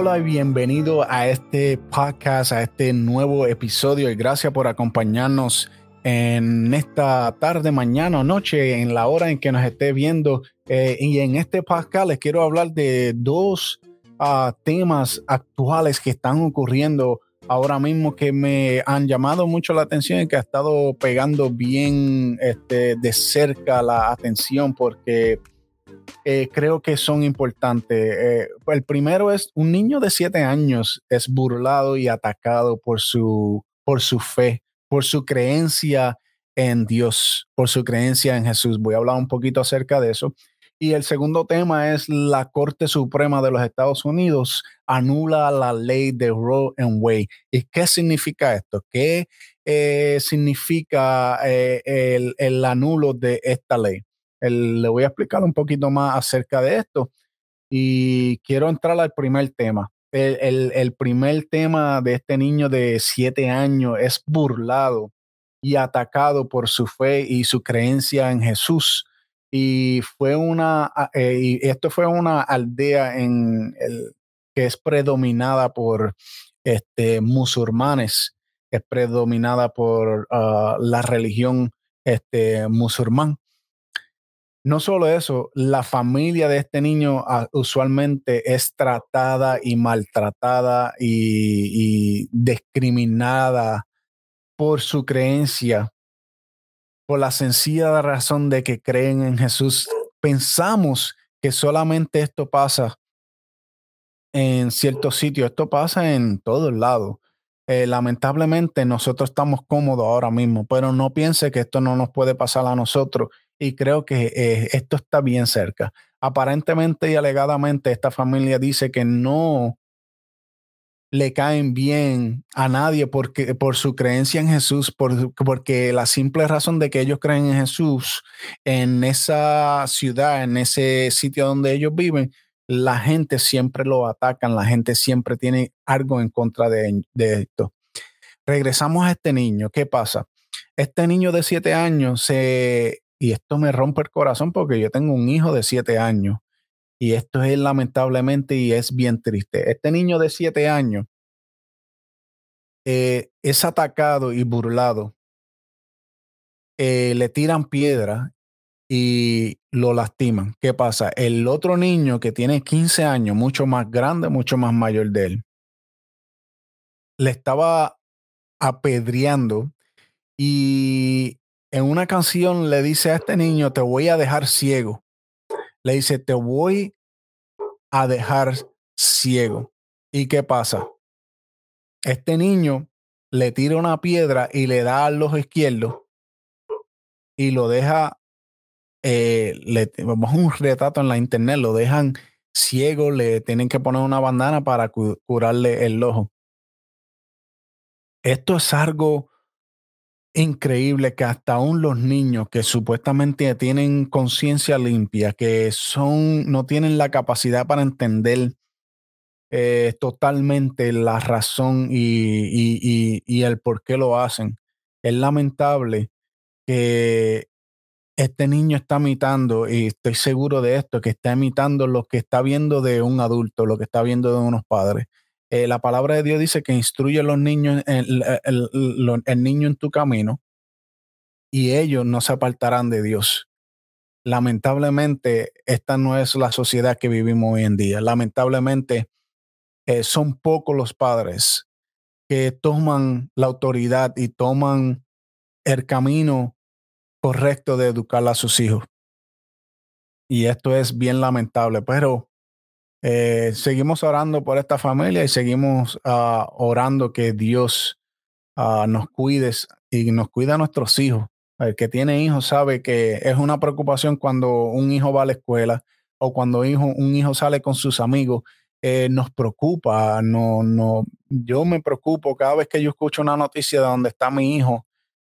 Hola y bienvenido a este podcast, a este nuevo episodio y gracias por acompañarnos en esta tarde, mañana o noche, en la hora en que nos esté viendo. Eh, y en este podcast les quiero hablar de dos uh, temas actuales que están ocurriendo ahora mismo que me han llamado mucho la atención y que ha estado pegando bien este, de cerca la atención porque eh, creo que son importantes. Eh, el primero es un niño de siete años es burlado y atacado por su, por su fe, por su creencia en Dios, por su creencia en Jesús. Voy a hablar un poquito acerca de eso. Y el segundo tema es la Corte Suprema de los Estados Unidos anula la ley de Roe and Wade. ¿Y qué significa esto? ¿Qué eh, significa el, el anulo de esta ley? Le voy a explicar un poquito más acerca de esto y quiero entrar al primer tema. El, primer tema de este niño de siete años es burlado y atacado por su fe y su creencia en Jesús. Y fue una, eh, y esto fue una aldea en el, que es predominada por este, musulmanes, es predominada por ah, la religión este, musulmán. No solo eso, la familia de este niño ah, usualmente es tratada y maltratada y, discriminada por su creencia, por la sencilla razón de que creen en Jesús. Pensamos que solamente esto pasa en ciertos sitios, esto pasa en todos lados. Eh, lamentablemente nosotros estamos cómodos ahora mismo, pero no piense que esto no nos puede pasar a nosotros y creo que eh, esto está bien cerca. Aparentemente y alegadamente esta familia dice que no le caen bien a nadie porque, por su creencia en Jesús, porque la simple razón de que ellos creen en Jesús en esa ciudad, en ese sitio donde ellos viven, la gente siempre lo atacan, la gente siempre tiene algo en contra de esto. Regresamos a este niño, ¿qué pasa? Este niño de siete años se y esto me rompe el corazón porque yo tengo un hijo de siete años. Y esto es lamentablemente y es bien triste. Este niño de siete años eh, es atacado y burlado. Eh, le tiran piedra y lo lastiman. ¿Qué pasa? El otro niño que tiene 15 años, mucho más grande, mucho más mayor de él, le estaba apedreando y en una canción le dice a este niño, te voy a dejar ciego. Le dice, te voy a dejar ciego. ¿Y qué pasa? Este niño le tira una piedra y le da al ojo izquierdo y lo deja, eh, le, vamos a un retrato en la internet, lo dejan ciego, le tienen que poner una bandana para curarle el ojo. Esto es algo increíble que hasta aún los niños que supuestamente tienen conciencia limpia, que son, no tienen la capacidad para entender eh, totalmente la razón y, y, el por qué lo hacen. Es lamentable que este niño está imitando, y estoy seguro de esto, que está imitando lo que está viendo de un adulto, lo que está viendo de unos padres. Eh, la palabra de Dios dice que instruye a los niños, el, el, niño en tu camino y ellos no se apartarán de Dios. Lamentablemente, esta no es la sociedad que vivimos hoy en día. Lamentablemente, eh, son pocos los padres que toman la autoridad y toman el camino correcto de educar a sus hijos. Y esto es bien lamentable, pero eh, seguimos orando por esta familia y seguimos ah, orando que Dios ah, nos cuide y nos cuida a nuestros hijos. El que tiene hijos sabe que es una preocupación cuando un hijo va a la escuela o cuando un hijo sale con sus amigos. Eh, nos preocupa, no, no, yo me preocupo cada vez que yo escucho una noticia de donde está mi hijo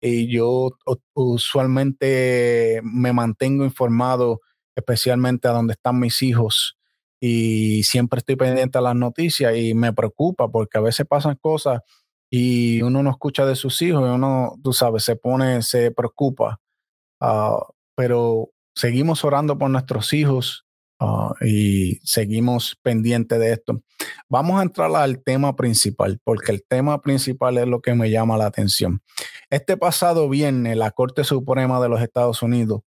y yo usualmente me mantengo informado, especialmente a donde están mis hijos y siempre estoy pendiente a las noticias y me preocupa porque a veces pasan cosas y uno no escucha de sus hijos y uno, tú sabes, se pone, se preocupa. Ah, pero seguimos orando por nuestros hijos. ah, y seguimos pendientes de esto. Vamos a entrar al tema principal, porque el tema principal es lo que me llama la atención. Este pasado viernes, la Corte Suprema de los Estados Unidos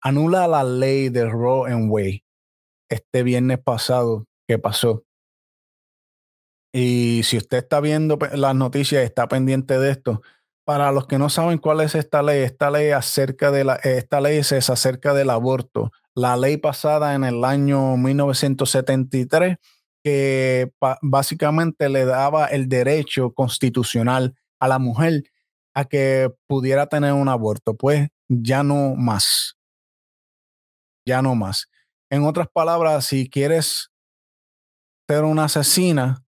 anula la ley de Roe and Wade. Este viernes pasado, ¿qué pasó? Y si usted está viendo las noticias, está pendiente de esto, para los que no saben cuál es esta ley, esta ley acerca de la, esta ley es acerca del aborto. La ley pasada en el año 1973 que básicamente le daba el derecho constitucional a la mujer a que pudiera tener un aborto. Pues ya no más. Ya no más. En otras palabras, si quieres ser una asesina,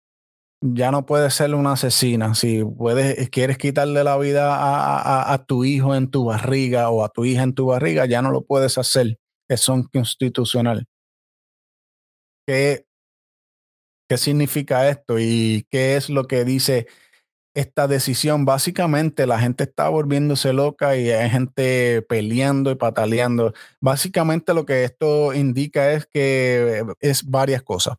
ya no puedes ser una asesina. Si puedes, quieres quitarle la vida a, tu hijo en tu barriga o a tu hija en tu barriga, ya no lo puedes hacer. Es constitucional. ¿Qué, ¿Qué significa esto y qué es lo que dice esta decisión? Básicamente la gente está volviéndose loca y hay gente peleando y pataleando. Básicamente lo que esto indica es que es varias cosas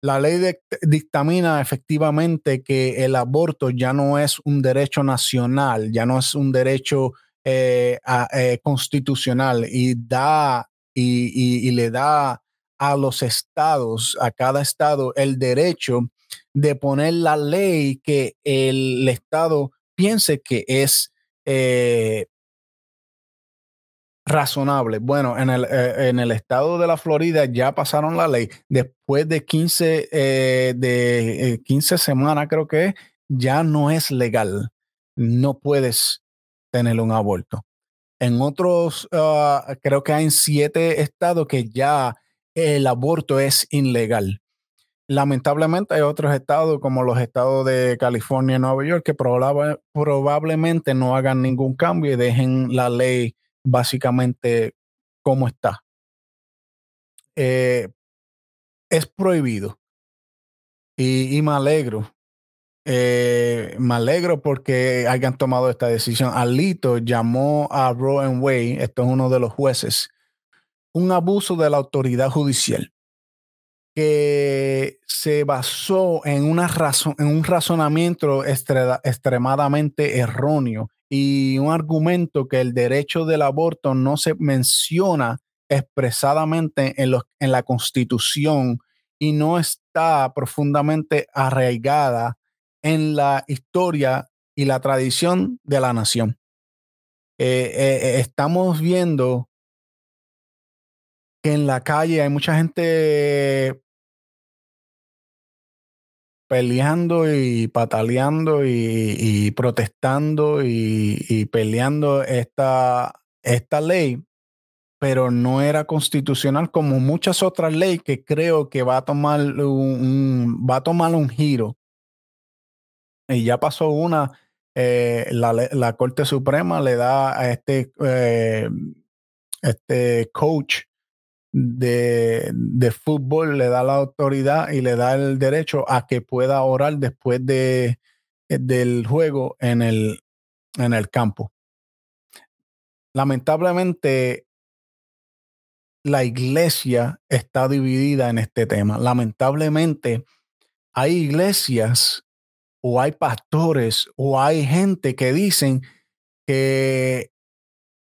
la ley dictamina efectivamente que el aborto ya no es un derecho nacional, ya no es un derecho eh, eh, constitucional y da y, le da a los estados, a cada estado, el derecho de poner la ley que el estado piense que es eh, razonable. Bueno, en el, eh, en el estado de la Florida ya pasaron la ley. Después de 15, eh, de, 15 eh, semanas, creo que ya no es legal. No puedes tener un aborto. En otros, ah, creo que hay siete estados que ya el aborto es ilegal. Lamentablemente hay otros estados como los estados de California y Nueva York que probablemente no hagan ningún cambio y dejen la ley básicamente cómo está. Eh, es prohibido. Y, me alegro. Eh, me alegro porque hayan tomado esta decisión. Alito llamó a Roe and Wade, esto es uno de los jueces, un abuso de la autoridad judicial que se basó en, una en un razonamiento extremadamente erróneo y un argumento que el derecho del aborto no se menciona expresadamente en, en la constitución y no está profundamente arraigada en la historia y la tradición de la nación. Eh, eh, eh, estamos viendo que en la calle hay mucha gente peleando y pataleando y, protestando y, peleando esta, esta ley, pero no era constitucional como muchas otras leyes que creo que va a tomar un, va a tomar un giro. Y ya pasó una, eh, la, Corte Suprema le da a este, eh, este coach de, fútbol le da la autoridad y le da el derecho a que pueda orar después de, del juego en el, en el campo. Lamentablemente, la iglesia está dividida en este tema. Lamentablemente, hay iglesias o hay pastores o hay gente que dicen que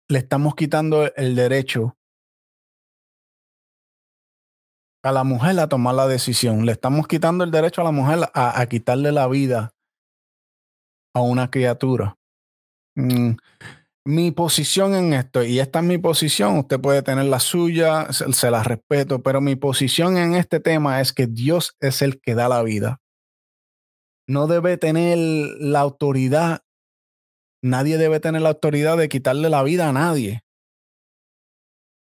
le estamos quitando el derecho a la mujer a tomar la decisión. Le estamos quitando el derecho a la mujer a, quitarle la vida a una criatura. Mm, mi posición en esto, y esta es mi posición, usted puede tener la suya, se, se, la respeto, pero mi posición en este tema es que Dios es el que da la vida. No debe tener la autoridad, nadie debe tener la autoridad de quitarle la vida a nadie.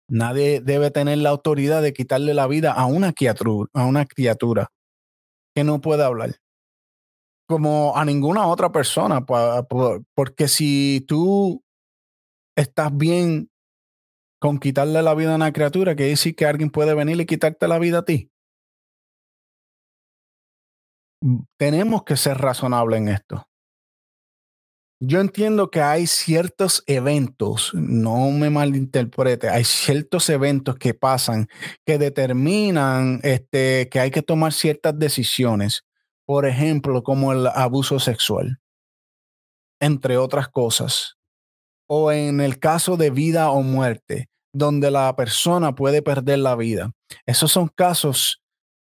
Nadie debe tener la autoridad de quitarle la vida a una criatura, a una criatura que no puede hablar. Como a ninguna otra persona, porque si tú estás bien con quitarle la vida a una criatura, que decir que alguien puede venir y quitarte la vida a ti. Mm, tenemos que ser razonables en esto. Yo entiendo que hay ciertos eventos, no me malinterprete, hay ciertos eventos que pasan que determinan este, que hay que tomar ciertas decisiones, por ejemplo, como el abuso sexual, entre otras cosas, o en el caso de vida o muerte, donde la persona puede perder la vida. Esos son casos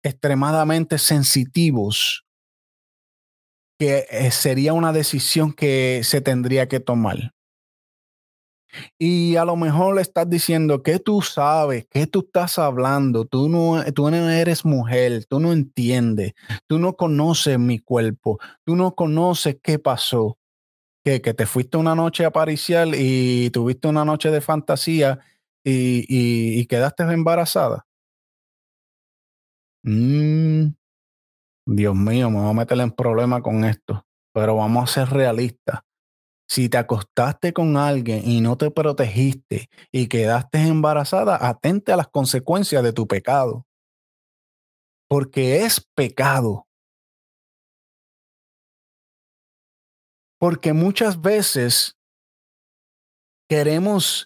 extremadamente sensitivos que eh, sería una decisión que se tendría que tomar. Y a lo mejor le estás diciendo que tú sabes, que tú estás hablando, tú no, tú eres mujer, tú no entiendes, tú no conoces mi cuerpo, tú no conoces qué pasó, que, que te fuiste una noche a y tuviste una noche de fantasía y, y, quedaste embarazada. Mm, Dios mío, me voy a meter en problema con esto, pero vamos a ser realistas. Si te acostaste con alguien y no te protegiste y quedaste embarazada, atente a las consecuencias de tu pecado. Porque es pecado. Porque muchas veces queremos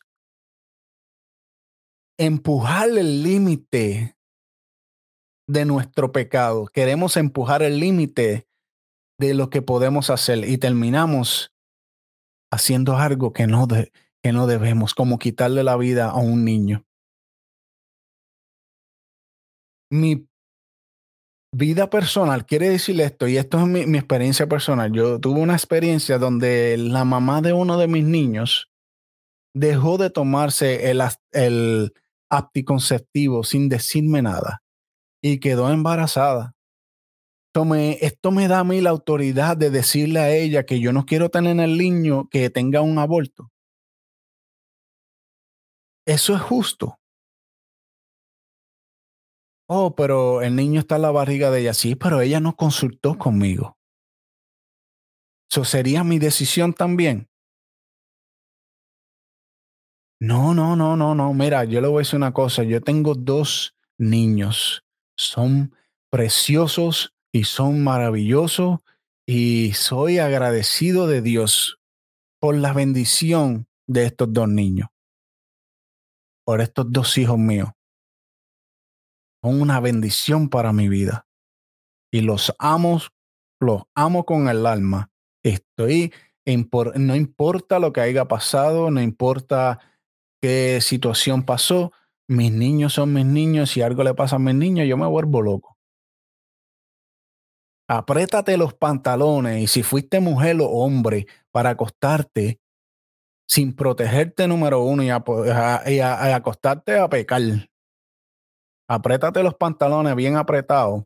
empujar el límite de nuestro pecado. Queremos empujar el límite de lo que podemos hacer y terminamos haciendo algo que no, que no debemos, como quitarle la vida a un niño. Mi vida personal quiere decir esto, y esto es mi, mi experiencia personal. Yo tuve una experiencia donde la mamá de uno de mis niños dejó de tomarse el, el anticonceptivo sin decirme nada y quedó embarazada. Esto me, esto me da a mí la autoridad de decirle a ella que yo no quiero tener el niño que tenga un aborto. Eso es justo. Oh, pero el niño está en la barriga de ella. Sí, pero ella no consultó conmigo. Eso sería mi decisión también. No, no, no, no, no. Mira, yo le voy a decir una cosa. Yo tengo dos niños son preciosos y son maravillosos y soy agradecido de Dios por la bendición de estos dos niños, por estos dos hijos míos. Son una bendición para mi vida y los amo, los amo con el alma. Estoy, no importa lo que haya pasado, no importa qué situación pasó, mis niños son mis niños, si algo le pasa a mis niños, yo me vuelvo loco. Apriétate los pantalones y si fuiste mujer o hombre para acostarte sin protegerte número uno y, acostarte a pecar. Apriétate los pantalones bien apretados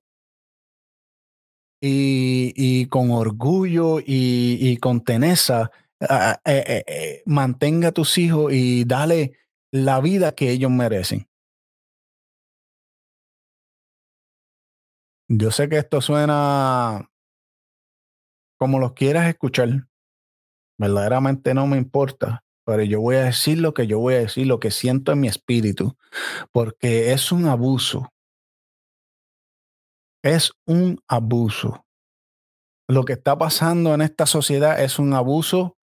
y, con orgullo y, con teneza eh, eh, eh, mantenga a tus hijos y dale la vida que ellos merecen. Yo sé que esto suena como los quieras escuchar. Verdaderamente no me importa, pero yo voy a decir lo que yo voy a decir, lo que siento en mi espíritu, porque es un abuso. Es un abuso. Lo que está pasando en esta sociedad es un abuso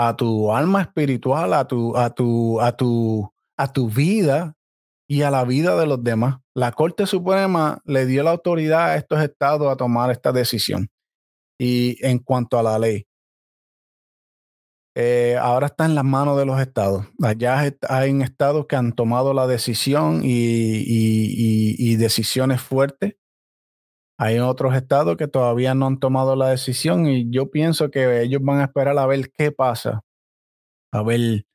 a tu alma espiritual, a tu, a tu, a tu, a tu vida y a la vida de los demás. La Corte Suprema le dio la autoridad a estos estados a tomar esta decisión. Y en cuanto a la ley, eh, ahora está en las manos de los estados. Allá hay estados que han tomado la decisión y, decisiones fuertes. Hay otros estados que todavía no han tomado la decisión y yo pienso que ellos van a esperar a ver qué pasa, a ver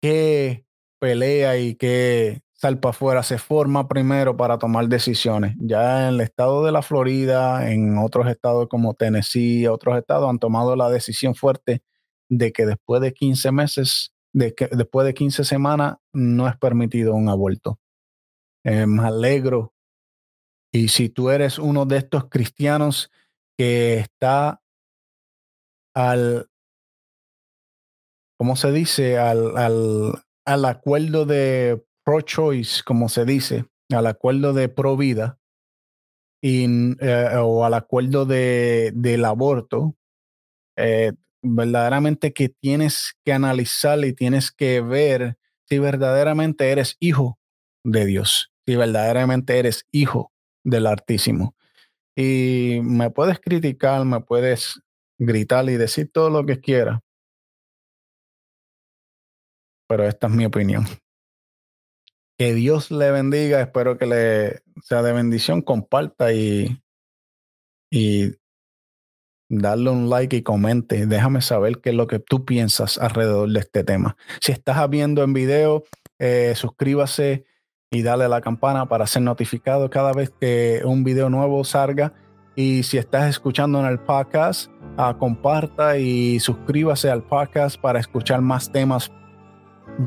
qué pelea y qué salpa afuera se forma primero para tomar decisiones. Ya en el estado de la Florida, en otros estados como Tennessee, otros estados han tomado la decisión fuerte de que después de 15 meses, después de 15 semanas, no es permitido un aborto. Eh, me alegro y si tú eres uno de estos cristianos que está al, ¿cómo se dice? Al, al, al acuerdo de pro-choice, como se dice, al acuerdo de pro-vida eh, o al acuerdo de, del aborto, eh, verdaderamente que tienes que analizar y tienes que ver si verdaderamente eres hijo de Dios, si verdaderamente eres hijo del Altísimo. Y me puedes criticar, me puedes gritar y decir todo lo que quieras, pero esta es mi opinión. Que Dios le bendiga, espero que le sea de bendición, comparta y, y darle un like y comente. Déjame saber qué es lo que tú piensas alrededor de este tema. Si estás viendo en video, eh, suscríbase y dale la campana para ser notificado cada vez que un video nuevo salga. Y si estás escuchando en el podcast, uh, comparta y suscríbase al podcast para escuchar más temas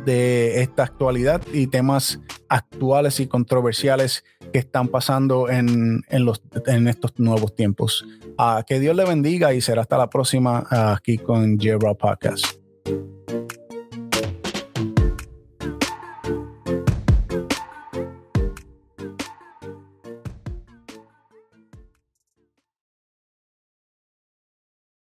de esta actualidad y temas actuales y controversiales que están pasando en, en, los, en estos nuevos tiempos. Uh, que Dios le bendiga y será hasta la próxima uh, aquí con Jebra Podcast.